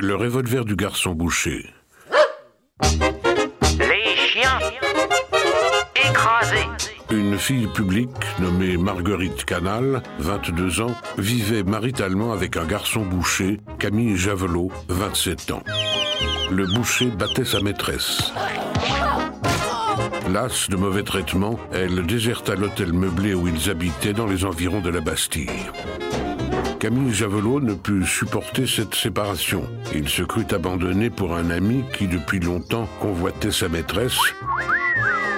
Le revolver du garçon boucher. Les chiens écrasés. Une fille publique nommée Marguerite Canal, 22 ans, vivait maritalement avec un garçon boucher, Camille Javelot, 27 ans. Le boucher battait sa maîtresse. Lasse de mauvais traitements, elle déserta l'hôtel meublé où ils habitaient dans les environs de la Bastille. Camille Javelot ne put supporter cette séparation. Il se crut abandonné pour un ami qui depuis longtemps convoitait sa maîtresse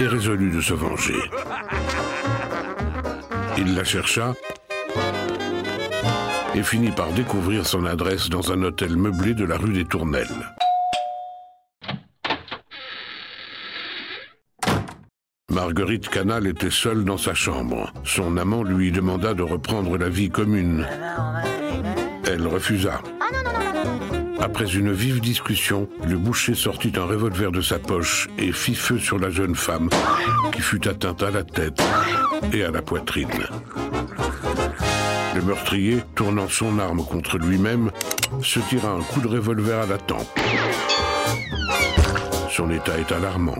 et résolut de se venger. Il la chercha et finit par découvrir son adresse dans un hôtel meublé de la rue des Tournelles. Marguerite Canal était seule dans sa chambre. Son amant lui demanda de reprendre la vie commune. Elle refusa. Après une vive discussion, le boucher sortit un revolver de sa poche et fit feu sur la jeune femme, qui fut atteinte à la tête et à la poitrine. Le meurtrier, tournant son arme contre lui-même, se tira un coup de revolver à la tempe. Son état est alarmant.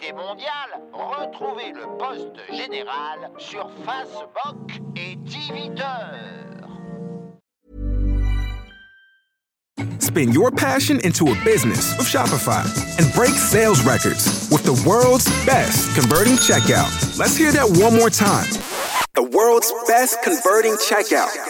Exclusivité mondiale, retrouvez le poste général sur Facebook et Twitter. Spin your passion into a business with Shopify and break sales records with the world's best converting checkout. Let's hear that one more time. The world's best converting checkout.